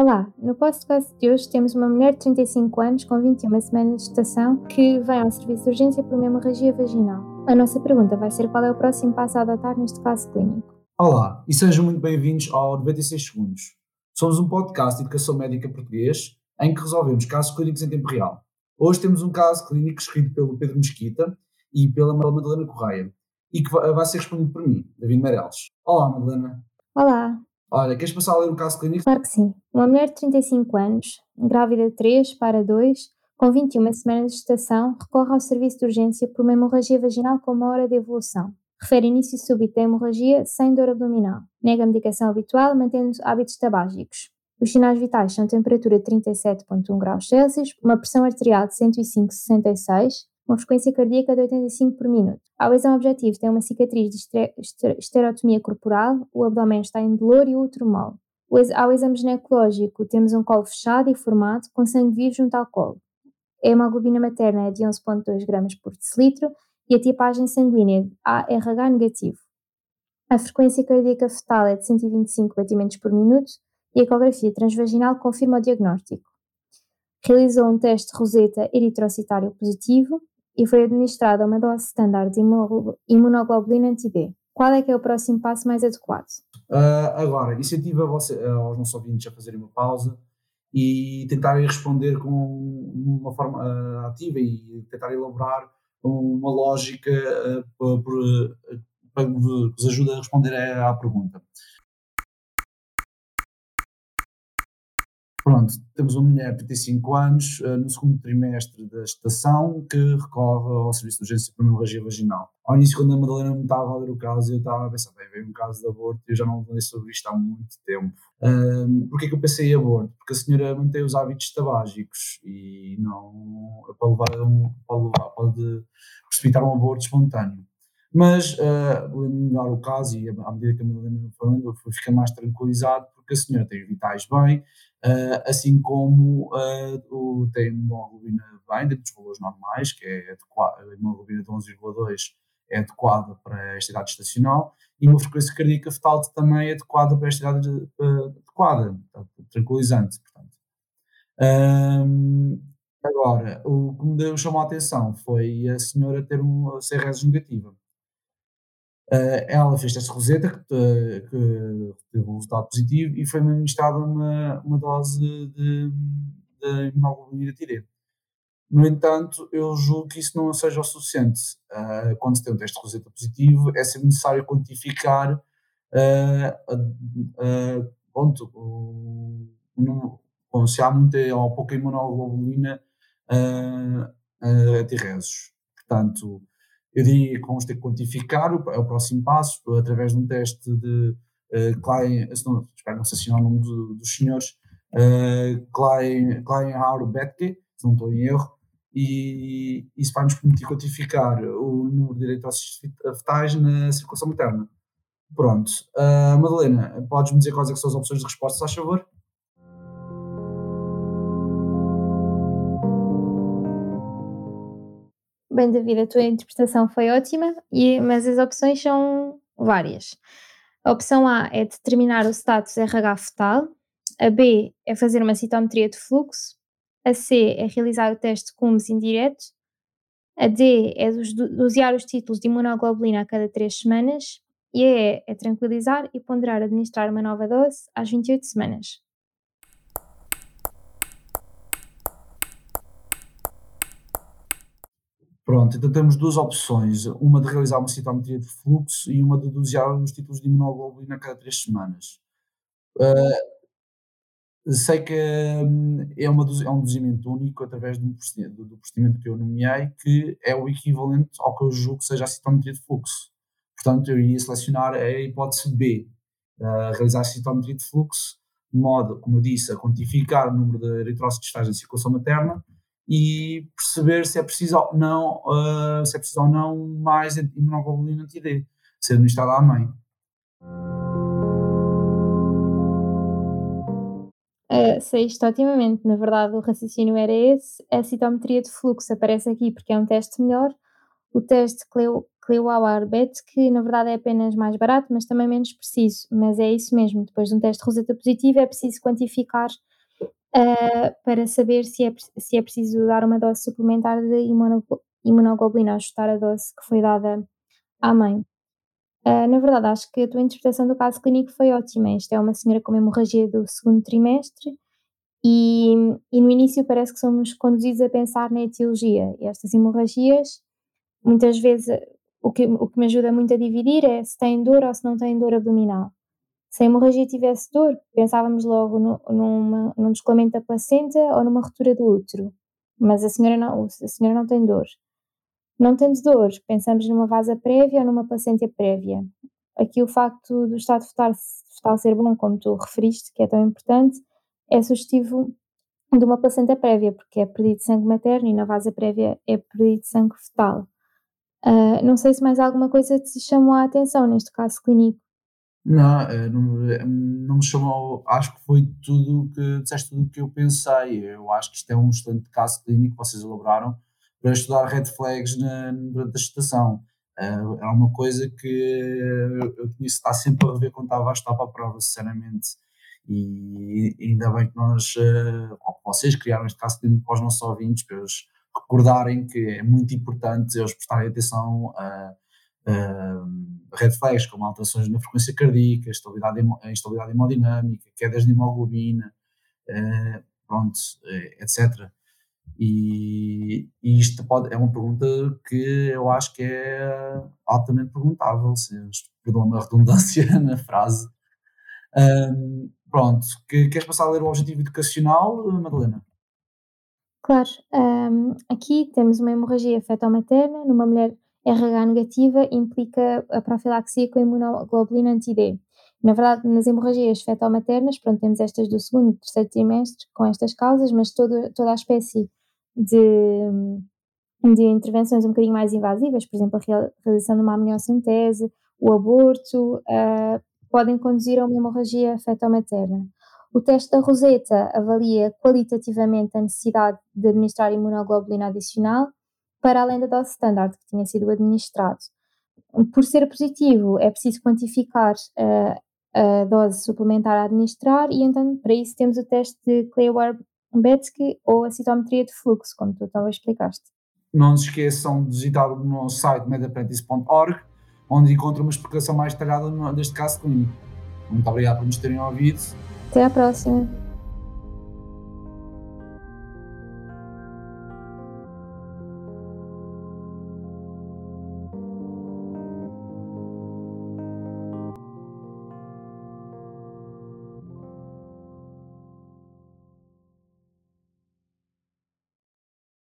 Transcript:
Olá, no podcast de hoje temos uma mulher de 35 anos com 21 semanas de gestação que vem ao serviço de urgência por uma hemorragia vaginal. A nossa pergunta vai ser qual é o próximo passo a adotar neste caso clínico. Olá e sejam muito bem-vindos ao 96 Segundos. Somos um podcast de educação médica português em que resolvemos casos clínicos em tempo real. Hoje temos um caso clínico escrito pelo Pedro Mesquita e pela Madalena Correia e que vai ser respondido por mim, David Meirelles. Olá, Madalena. Olá. Olha, queres passar a ler o caso clínico? Claro que sim. Uma mulher de 35 anos, grávida de 3 para 2, com 21 semanas de gestação, recorre ao serviço de urgência por uma hemorragia vaginal com uma hora de evolução. Refere início súbito da hemorragia sem dor abdominal. Nega a medicação habitual, mantendo hábitos tabágicos. Os sinais vitais são temperatura de 37,1 graus Celsius, uma pressão arterial de 105,66, uma frequência cardíaca de 85 por minuto. A lesão objetivo tem uma cicatriz de esterotomia corporal, o abdômen está indolor e o útero mole. Ao exame ginecológico, temos um colo fechado e formado, com sangue vivo junto ao colo. A hemoglobina materna é de 11,2 gramas por decilitro e a tipagem sanguínea ARH negativo. A frequência cardíaca fetal é de 125 batimentos por minuto e a ecografia transvaginal confirma o diagnóstico. Realizou um teste Roseta eritrocitário positivo e foi administrada uma dose standard de imunoglobulina anti-B. Qual é que é o próximo passo mais adequado? Uh, agora, incentivo uh, aos nossos ouvintes a fazerem uma pausa e tentarem responder com uma forma uh, ativa e tentar elaborar uma lógica para que vos ajude a responder à pergunta. Pronto, temos uma mulher de 35 anos, uh, no segundo trimestre da gestação, que recorre ao serviço de urgência para hemorragia vaginal. Ao início, quando a Madalena me estava a ler o caso, eu estava a pensar, bem, veio um caso de aborto, eu já não falei sobre isto há muito tempo. Um, Porquê que eu pensei em aborto? Porque a senhora mantém os hábitos tabágicos e não pode levar um, pode, levar, pode precipitar um aborto espontâneo. Mas, uh, melhor o caso, e à medida que a Madalena foi falando, eu fiquei mais tranquilizado, porque a senhora tem os vitais bem, Uh, assim como uh, o, tem uma hemoglobina bem dentro dos valores normais, que é adequada, a hemoglobina de 11,2 é adequada para esta idade estacional, e uma frequência cardíaca fetal também é adequada para esta idade uh, adequada, tranquilizante, portanto. Um, agora, o que me chamou a atenção foi a senhora ter um CRS negativa. Uh, ela fez esta roseta que, uh, que, teve um resultado positivo e foi administrada uma, uma dose de, de imunoglobulina TD. No entanto, eu julgo que isso não seja o suficiente. Uh, quando se tem um teste de roseta positivo, é sempre necessário quantificar pronto, o, o, se há muita ou pouca imunoglobulina a T-resos. Portanto, eu diria que vamos ter que quantificar, é o próximo passo, através de um teste de uh, Klein, não, espero não se é o nome do, dos senhores, uh, Klein, Klein-Betke, se não estou em erro, e isso vai nos permitir quantificar o número de eritrocitos fetais na circulação materna. Pronto. Uh, Madalena, podes-me dizer quais é são as opções de resposta, faz favor? Bem, David, a tua interpretação foi ótima, e, mas as opções são várias. A opção A é determinar o status RH fetal, a B é fazer uma citometria de fluxo, a C é realizar o teste CUMS indireto, a D é dosear os títulos de imunoglobulina a cada 3 semanas e a E é tranquilizar e ponderar administrar uma nova dose às 28 semanas. Pronto, então temos duas opções, uma de realizar uma citometria de fluxo e uma de dosear os títulos de imunoglobulina a cada três semanas. Uh, sei que hum, é, uma, é um dozimento único através do, do procedimento que eu nomeei, que é o equivalente ao que eu julgo que seja a citometria de fluxo. Portanto, eu iria selecionar a hipótese B, uh, realizar citometria de fluxo, de modo, como eu disse, a quantificar o número de eritrócitos que na circulação materna, e perceber se é preciso ou não, uh, se é preciso ou não mais imunoglobulina anti-D, ser administrada à mãe. Uh, sei isto otimamente, na verdade o raciocínio era esse, a citometria de fluxo. Aparece aqui porque é um teste melhor, o teste Cleo, Clearwater que na verdade é apenas mais barato, mas também menos preciso. Mas é isso mesmo, depois de um teste de roseta positivo é preciso quantificar uh, para saber se é, se é preciso dar uma dose suplementar de imunoglobulina, ajustar a dose que foi dada à mãe. Uh, na verdade, acho que a tua interpretação do caso clínico foi ótima. Isto é uma senhora com hemorragia do segundo trimestre e, e, no início parece que somos conduzidos a pensar na etiologia. E estas hemorragias, muitas vezes, o que, o que me ajuda muito a dividir é se tem dor ou se não tem dor abdominal. Se a hemorragia tivesse dor, pensávamos logo no, numa, num descolamento da placenta ou numa ruptura do útero. Mas a senhora não, a senhora não tem dor. Não tendo dor, pensamos numa vasa prévia ou numa placenta prévia. Aqui o facto do estado fetal, fetal ser bom, como tu referiste, que é tão importante, é sugestivo de uma placenta prévia, porque é perdido sangue materno e na vasa prévia é perdido sangue fetal. Uh, não sei se mais alguma coisa te chamou a atenção neste caso clínico. Não, eh, não, eh, me chamou, acho que foi tudo que disseste tudo o que eu pensei. Eu acho que isto é um excelente caso clínico que vocês elaboraram para estudar red flags na, durante a gestação. Uh, era uma coisa que eu, tinha estar sempre a rever quando estava a estar para a prova, sinceramente. E ainda bem que nós, uh, vocês criaram este caso clínico para os nossos ouvintes, para eles recordarem que é muito importante eles prestarem atenção a red flags, como alterações na frequência cardíaca, instabilidade, instabilidade hemodinâmica, quedas de hemoglobina, uh, pronto, etc. E, e, isto pode, é uma pergunta que eu acho que é altamente perguntável, se perdão a redundância na frase. Um, pronto, que, queres passar a ler o objetivo educacional, Madalena? Claro, um, aqui temos uma hemorragia fetal-materna numa mulher RH negativa, implica a profilaxia com imunoglobulina anti-D. Na verdade, nas hemorragias fetal-maternas, pronto, temos estas do segundo e terceiro trimestre com estas causas, mas todo, toda a espécie de, de intervenções um bocadinho mais invasivas, por exemplo, a realização de uma amniocentese, o aborto, uh, podem conduzir a uma hemorragia fetal-materna. O teste da Roseta avalia qualitativamente a necessidade de administrar imunoglobulina adicional para além da dose standard que tinha sido administrado. Por ser positivo, é preciso quantificar uh, a dose suplementar a administrar e então para isso temos o teste de Clearwater-Betsky ou a citometria de fluxo, como tu também explicaste. Não se esqueçam de visitar o nosso site medapprentice.org, onde encontram uma explicação mais detalhada deste caso clínico. Muito obrigado por nos terem ouvido até a próxima!